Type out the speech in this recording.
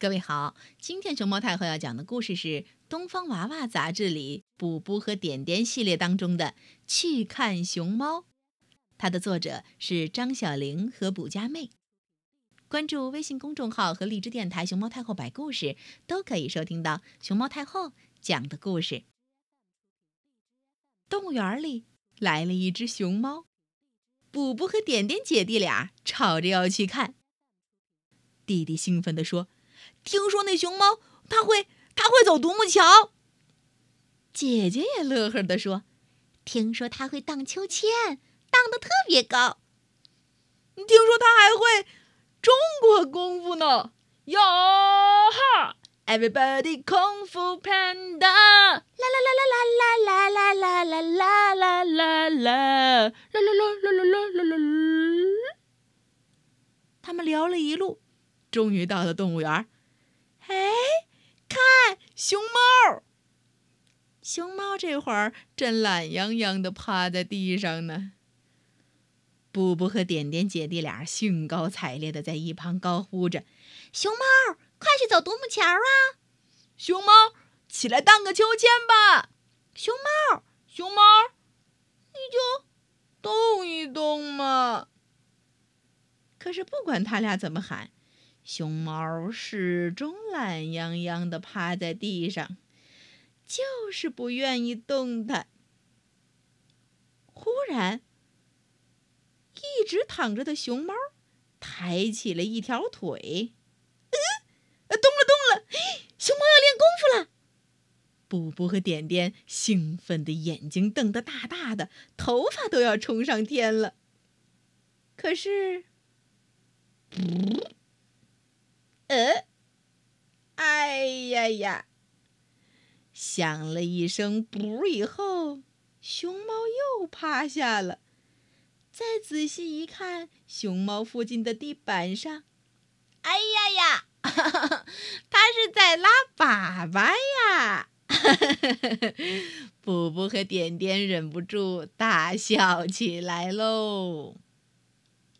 各位好，今天熊猫太后要讲的故事是《东方娃娃》杂志里《补补和点点》系列当中的《去看熊猫》，它的作者是张小玲和卜佳妹。关注微信公众号和荔枝电台“熊猫太后摆故事”，都可以收听到熊猫太后讲的故事。动物园里来了一只熊猫，补补和点点姐弟俩吵着要去看。弟弟兴奋地说。听说那熊猫，它会，它会走独木桥。姐姐也乐呵地说：“听说它会荡秋千，荡得特别高。听说它还会中国功夫呢。”哟哈，Everybody 功夫 panda，啦啦啦啦啦啦啦啦啦啦啦啦啦，啦啦啦啦啦啦啦。他们聊了一路，终于到了动物园。哎，看熊猫！熊猫这会儿正懒洋洋地趴在地上呢。布布和点点姐弟俩兴高采烈地在一旁高呼着：“熊猫，快去走独木桥啊！熊猫，起来荡个秋千吧！熊猫，熊猫，你就动一动嘛！”可是不管他俩怎么喊。熊猫始终懒洋洋地趴在地上，就是不愿意动弹。忽然，一直躺着的熊猫抬起了一条腿，嗯，动了动了，熊猫要练功夫了！布布和点点兴奋的眼睛瞪得大大的，头发都要冲上天了。可是，嗯！呃，哎呀呀！响了一声“噗”以后，熊猫又趴下了。再仔细一看，熊猫附近的地板上，哎呀呀，哈 哈它是在拉粑粑呀！布布和点点忍不住大笑起来喽。